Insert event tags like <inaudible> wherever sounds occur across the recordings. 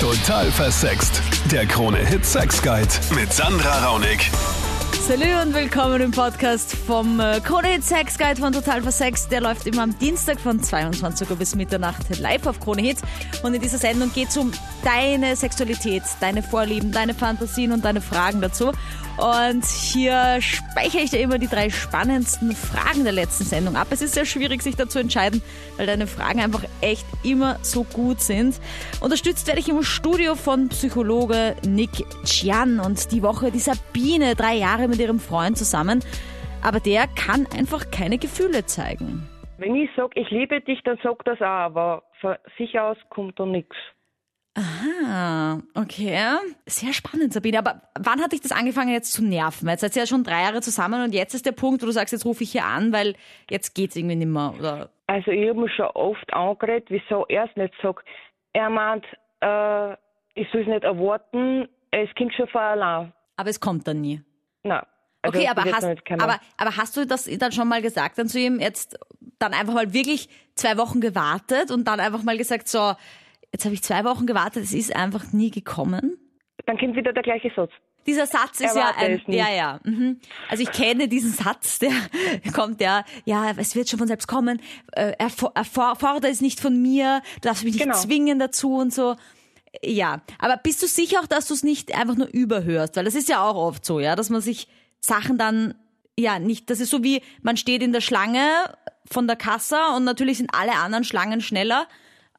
Total versext. Der Krone-Hit Sex Guide mit Sandra Raunig. Salut und willkommen im Podcast vom äh, Krone Hit Sex Guide von Total Versext. Der läuft immer am Dienstag von 22 Uhr bis Mitternacht live auf Krone Hit. Und in dieser Sendung geht es um deine Sexualität, deine Vorlieben, deine Fantasien und deine Fragen dazu. Und hier speichere ich dir immer die drei spannendsten Fragen der letzten Sendung ab. Es ist sehr schwierig, sich dazu entscheiden, weil deine Fragen einfach echt immer so gut sind. Unterstützt werde ich im Studio von Psychologe Nick Chian und die Woche die Sabine, drei Jahre mit ihrem Freund zusammen. Aber der kann einfach keine Gefühle zeigen. Wenn ich sage, ich liebe dich, dann sag das auch, aber von sich aus kommt da nichts. Aha, okay. Sehr spannend, Sabine. Aber wann hat dich das angefangen jetzt zu nerven? Jetzt seid ihr ja schon drei Jahre zusammen und jetzt ist der Punkt, wo du sagst, jetzt rufe ich hier an, weil jetzt geht's irgendwie nicht mehr, oder? Also ich habe mich schon oft angeredet, wieso er es nicht sagt. Er meint, äh, ich soll es nicht erwarten, es kommt schon von allein. Aber es kommt dann nie. Nein. Also Okay, aber hast, aber, aber hast du das dann schon mal gesagt dann zu ihm, jetzt dann einfach mal wirklich zwei Wochen gewartet und dann einfach mal gesagt, so, jetzt habe ich zwei Wochen gewartet, es ist einfach nie gekommen? Dann kommt wieder der gleiche Satz. Dieser Satz ist ja ein, ja, ja. Mhm. Also ich kenne diesen Satz, der <laughs> kommt ja, ja, es wird schon von selbst kommen, äh, erfor- erfor- fordere es nicht von mir, du darfst mich nicht Genau. zwingen dazu und so. Ja, aber bist du sicher auch, dass du es nicht einfach nur überhörst? Weil das ist ja auch oft so, ja, dass man sich Sachen dann, ja, nicht, das ist so wie, man steht in der Schlange von der Kasse und natürlich sind alle anderen Schlangen schneller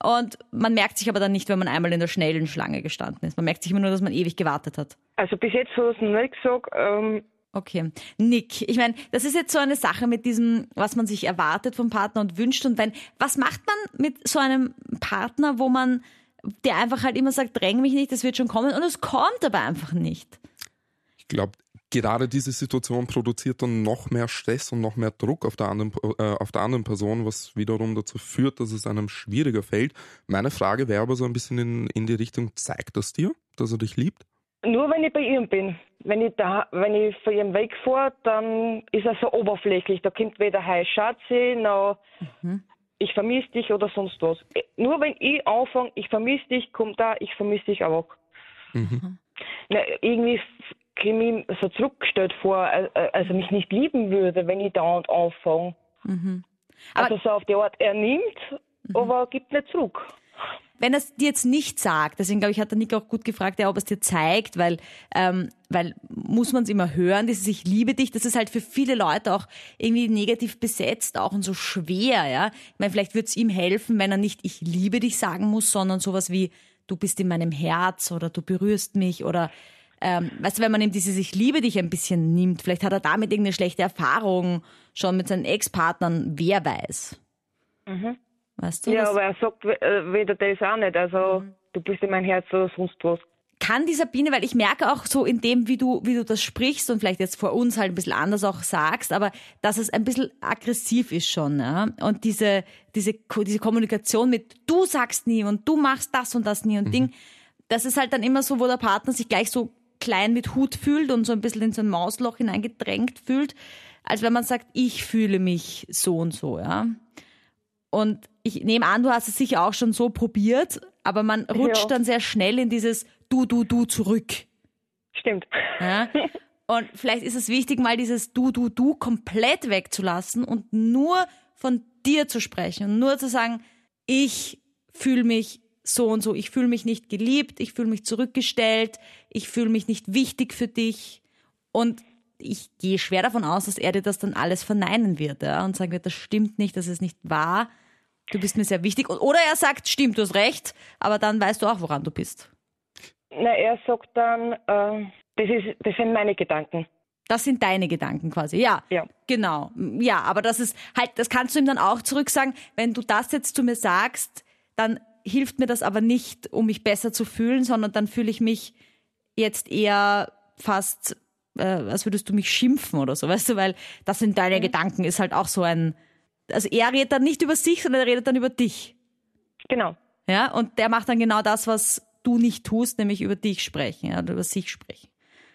und man merkt sich aber dann nicht, wenn man einmal in der schnellen Schlange gestanden ist. Man merkt sich immer nur, dass man ewig gewartet hat. Also bis jetzt hat es noch nicht gesagt. Ähm, Okay. Nick, ich meine, das ist jetzt so eine Sache mit diesem, was man sich erwartet vom Partner und wünscht. Und wenn, was macht man mit so einem Partner, wo man, der einfach halt immer sagt, dräng mich nicht, das wird schon kommen und es kommt aber einfach nicht. Ich glaube, gerade diese Situation produziert dann noch mehr Stress und noch mehr Druck auf der, anderen, äh, auf der anderen Person, was wiederum dazu führt, dass es einem schwieriger fällt. Meine Frage wäre aber so ein bisschen in, in die Richtung, zeigt das dir, dass er dich liebt? nur wenn ich bei ihm bin. Wenn ich da, wenn ich von ihm wegfahre, dann ist er so oberflächlich. Da kommt weder Hi Schatzi noch ich vermisse dich oder sonst was. Nur wenn ich anfange, ich vermisse dich, kommt da, ich vermisse dich auch. Na, irgendwie ich mir so zurückgestellt vor, äh, äh, also mich nicht lieben würde, wenn ich dauernd anfange. Aber- Also so auf die Art, er nimmt, aber gibt nicht zurück. Wenn er es dir jetzt nicht sagt, deswegen glaube ich, hat der Nick auch gut gefragt, ja, ob er es dir zeigt, weil, ähm, weil muss man es immer hören, dieses Ich liebe dich, das ist halt für viele Leute auch irgendwie negativ besetzt, auch und so schwer, ja. Ich meine, vielleicht würde es ihm helfen, wenn er nicht Ich liebe dich sagen muss, sondern sowas wie Du bist in meinem Herz oder du berührst mich oder ähm, weißt du, wenn man ihm dieses Ich liebe dich ein bisschen nimmt, vielleicht hat er damit irgendeine schlechte Erfahrung schon mit seinen Ex-Partnern, wer weiß. Weißt du? Ja, das- aber er sagt äh, weder das auch nicht. Also du bist in mein Herz oder sonst was. kann die Sabine, weil ich merke auch so in dem, wie du, wie du das sprichst und vielleicht jetzt vor uns halt ein bisschen anders auch sagst, aber dass es ein bisschen aggressiv ist schon, ja. Und diese, diese, diese Kommunikation mit du sagst nie und du machst das und das nie und Ding, das ist halt dann immer so, wo der Partner sich gleich so klein mit Hut fühlt und so ein bisschen in so ein Mausloch hineingedrängt fühlt, als wenn man sagt, ich fühle mich so und so, ja. Und ich nehme an, du hast es sicher auch schon so probiert, aber man rutscht Ja. dann sehr schnell in dieses Du, du, du zurück. Stimmt. Ja? Und vielleicht ist es wichtig, mal dieses Du, du, du komplett wegzulassen und nur von dir zu sprechen und nur zu sagen, ich fühle mich so und so, ich fühle mich nicht geliebt, ich fühle mich zurückgestellt, ich fühle mich nicht wichtig für dich und ich gehe schwer davon aus, dass er dir das dann alles verneinen wird ja, und sagen wird, das stimmt nicht, das ist nicht wahr, du bist mir sehr wichtig. Oder er sagt, stimmt, du hast recht, aber dann weißt du auch, woran du bist. Na, er sagt dann, äh, das, ist, das sind meine Gedanken. Das sind deine Gedanken quasi, ja. Ja. Genau. Ja, aber das ist halt, das kannst du ihm dann auch zurück sagen, wenn du das jetzt zu mir sagst, dann hilft mir das aber nicht, um mich besser zu fühlen, sondern dann fühle ich mich jetzt eher fast, äh, als würdest du mich schimpfen oder so, weißt du, weil das sind deine Gedanken, ist halt auch so ein, also er redet dann nicht über sich, sondern er redet dann über dich. Genau. Ja, und der macht dann genau das, was du nicht tust, nämlich über dich sprechen, ja, oder über sich sprechen.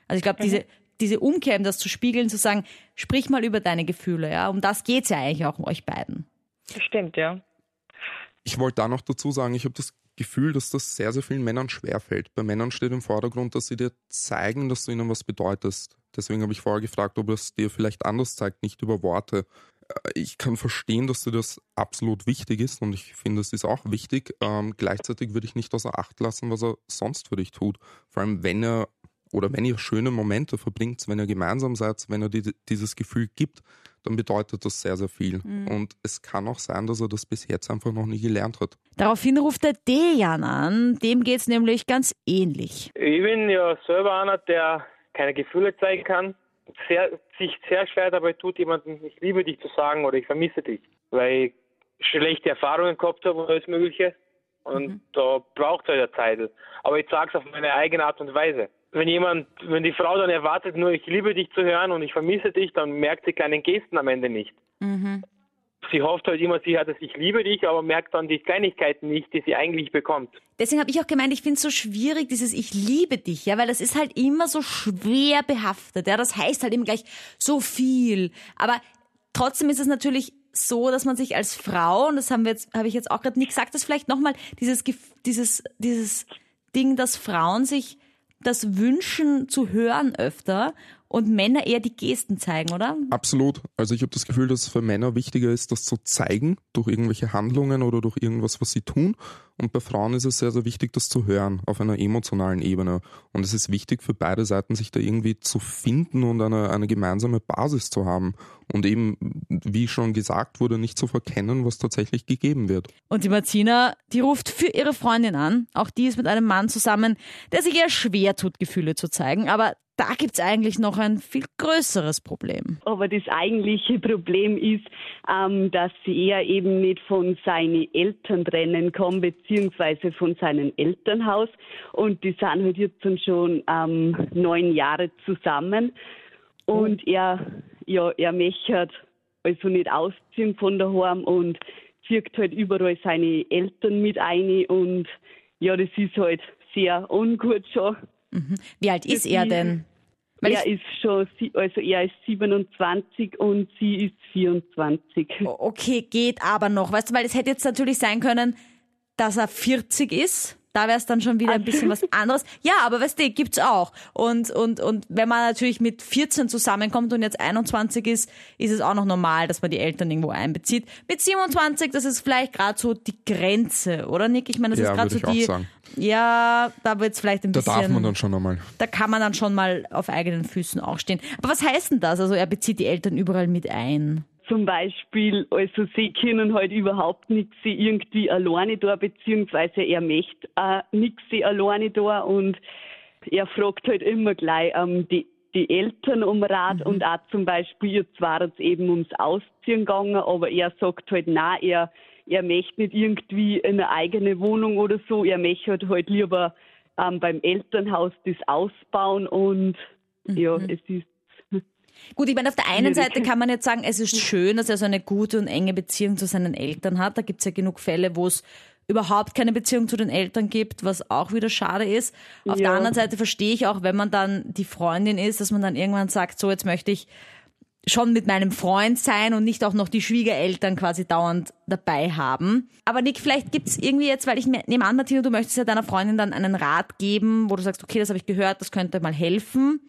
Also ich glaube, diese, diese Umkehr, um das zu spiegeln, zu sagen, sprich mal über deine Gefühle, ja, um das geht's ja eigentlich auch um euch beiden. Das stimmt, ja. Ich wollte da noch dazu sagen, ich habe das Gefühl, dass das sehr, sehr vielen Männern schwerfällt. Bei Männern steht im Vordergrund, dass sie dir zeigen, dass du ihnen was bedeutest. Deswegen habe ich vorher gefragt, ob es dir vielleicht anders zeigt, nicht über Worte. Äh, ich kann verstehen, dass dir das absolut wichtig ist und ich finde, es ist auch wichtig. Ähm, gleichzeitig würde ich nicht außer Acht lassen, was er sonst für dich tut. Vor allem, wenn er oder wenn ihr schöne Momente verbringt, wenn ihr gemeinsam seid, wenn er die, dieses Gefühl gibt, dann bedeutet das sehr, sehr viel. Mhm. Und es kann auch sein, dass er das bis jetzt einfach noch nie gelernt hat. Daraufhin ruft der Dejan an, dem geht es nämlich ganz ähnlich. Ich bin ja selber einer, der keine Gefühle zeigen kann, sehr, sich sehr schwer dabei tut, jemandem, ich liebe dich zu sagen oder ich vermisse dich, weil ich schlechte Erfahrungen gehabt habe und alles Mögliche. Und mhm. da braucht er ja Zeit. Aber ich sage es auf meine eigene Art und Weise wenn jemand, wenn die Frau dann erwartet, nur ich liebe dich zu hören und ich vermisse dich, dann merkt sie kleinen Gesten am Ende nicht. Mhm. Sie hofft halt immer, sie hat es, ich liebe dich, aber merkt dann die Kleinigkeiten nicht, die sie eigentlich bekommt. Deswegen habe ich auch gemeint, ich finde es so schwierig, dieses Ich liebe dich, ja, weil das ist halt immer so schwer behaftet. Ja, das heißt halt eben gleich so viel. Aber trotzdem ist es natürlich so, dass man sich als Frau, und das haben wir jetzt, habe ich jetzt auch gerade nicht gesagt, dass vielleicht nochmal dieses, dieses, dieses Ding, dass Frauen sich das Wünschen zu hören öfter und Männer eher die Gesten zeigen, oder? Absolut. Also ich habe das Gefühl, dass es für Männer wichtiger ist, das zu zeigen durch irgendwelche Handlungen oder durch irgendwas, was sie tun. Und bei Frauen ist es sehr, sehr wichtig, das zu hören auf einer emotionalen Ebene. Und es ist wichtig für beide Seiten, sich da irgendwie zu finden und eine, eine gemeinsame Basis zu haben. Und eben, wie schon gesagt wurde, nicht zu verkennen, was tatsächlich gegeben wird. Und die Martina, die ruft für ihre Freundin an. Auch die ist mit einem Mann zusammen, der sich eher schwer tut, Gefühle zu zeigen. Aber da gibt es eigentlich noch ein viel größeres Problem. Aber das eigentliche Problem ist, ähm, dass sie eher eben nicht von seinen Eltern trennen kann, beziehungsweise von seinem Elternhaus. Und die sind halt jetzt schon ähm, neun Jahre zusammen. Und oh. er, ja, er möchte also nicht ausziehen von daheim und zieht halt überall seine Eltern mit ein. Und ja, das ist halt sehr ungut schon. Mhm. Wie alt ist er denn? Weil er ist schon, also er ist 27 und sie ist 24. Okay, geht aber noch. Weißt du, weil es hätte jetzt natürlich sein können, dass er 40 ist da wäre es dann schon wieder ein bisschen was <laughs> anderes. Ja, aber weißt du, gibt's auch. Und, und, und wenn man natürlich mit 14 zusammenkommt und jetzt 21 ist, ist es auch noch normal, dass man die Eltern irgendwo einbezieht. Mit 27, das ist vielleicht gerade so die Grenze, oder Nick? Ich meine, das ja, ist gerade so die. Sagen. Ja, da wird's vielleicht ein da bisschen. Da darf man dann schon einmal. Da kann man dann schon mal auf eigenen Füßen auch stehen. Aber was heißt denn das? Also er bezieht die Eltern überall mit ein zum Beispiel, also sie können halt überhaupt nichts irgendwie alleine da, beziehungsweise er möchte auch nichts alleine da und er fragt halt immer gleich ähm, die, die Eltern um Rat mhm. und auch zum Beispiel, jetzt war es eben ums Ausziehen gegangen, aber er sagt halt, nein, er, er möchte nicht irgendwie eine eigene Wohnung oder so, er möchte halt, halt lieber ähm, beim Elternhaus das ausbauen und mhm. ja, es ist Gut, ich meine, auf der einen Seite kann man jetzt sagen, es ist schön, dass er so eine gute und enge Beziehung zu seinen Eltern hat. Da gibt es ja genug Fälle, wo es überhaupt keine Beziehung zu den Eltern gibt, was auch wieder schade ist. Auf ja. der anderen Seite verstehe ich auch, wenn man dann die Freundin ist, dass man dann irgendwann sagt, so jetzt möchte ich schon mit meinem Freund sein und nicht auch noch die Schwiegereltern quasi dauernd dabei haben. Aber Nick, vielleicht gibt es irgendwie jetzt, weil ich nehme an, Martina, du möchtest ja deiner Freundin dann einen Rat geben, wo du sagst, okay, das habe ich gehört, das könnte mal helfen.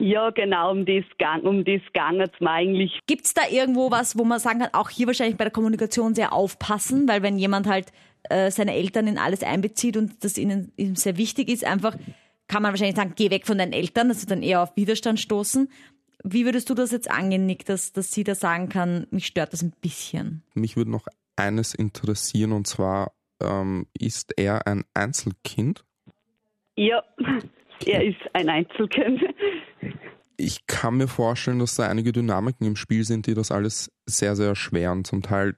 Ja, genau, um das, gang, um das ging es mir eigentlich. Gibt es da irgendwo was, wo man sagen kann, auch hier wahrscheinlich bei der Kommunikation sehr aufpassen, weil wenn jemand halt äh, seine Eltern in alles einbezieht und das ihnen, ihnen sehr wichtig ist, einfach kann man wahrscheinlich sagen, geh weg von deinen Eltern, also dann eher auf Widerstand stoßen. Wie würdest du das jetzt angehen, Nick, dass, dass sie da sagen kann, mich stört das ein bisschen? Mich würde noch eines interessieren und zwar, ähm, ist er ein Einzelkind? Ja, er ist ein Einzelkind. Ich kann mir vorstellen, dass da einige Dynamiken im Spiel sind, die das alles sehr, sehr erschweren. Zum Teil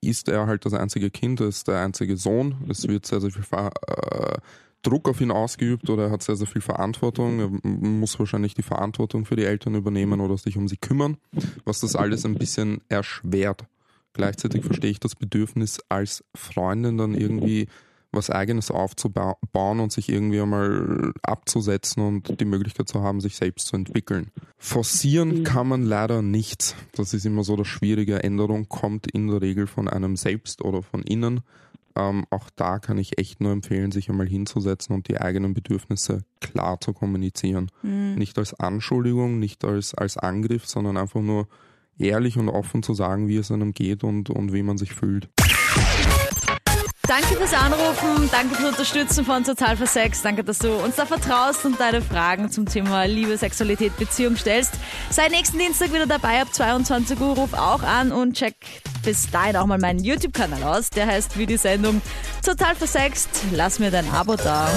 ist er halt das einzige Kind, er ist der einzige Sohn. Es wird sehr, sehr viel äh, Druck auf ihn ausgeübt oder er hat sehr, sehr viel Verantwortung. Er muss wahrscheinlich die Verantwortung für die Eltern übernehmen oder sich um sie kümmern, was das alles ein bisschen erschwert. Gleichzeitig verstehe ich das Bedürfnis als Freundin dann irgendwie was Eigenes aufzubauen und sich irgendwie einmal abzusetzen und die Möglichkeit zu haben, sich selbst zu entwickeln. Forcieren mhm. kann man leider nicht. Das ist immer so das Schwierige. Änderung kommt in der Regel von einem selbst oder von innen. Ähm, auch da kann ich echt nur empfehlen, sich einmal hinzusetzen und die eigenen Bedürfnisse klar zu kommunizieren. Mhm. Nicht als Anschuldigung, nicht als, als Angriff, sondern einfach nur ehrlich und offen zu sagen, wie es einem geht und, und wie man sich fühlt. Danke fürs Anrufen, danke fürs Unterstützen von Total für Sex, danke, dass du uns da vertraust und deine Fragen zum Thema Liebe, Sexualität, Beziehung stellst. Sei nächsten Dienstag wieder dabei ab 22 Uhr, ruf auch an und check bis dahin auch mal meinen YouTube-Kanal aus. Der heißt wie die Sendung Total versext. Lass mir dein Abo da.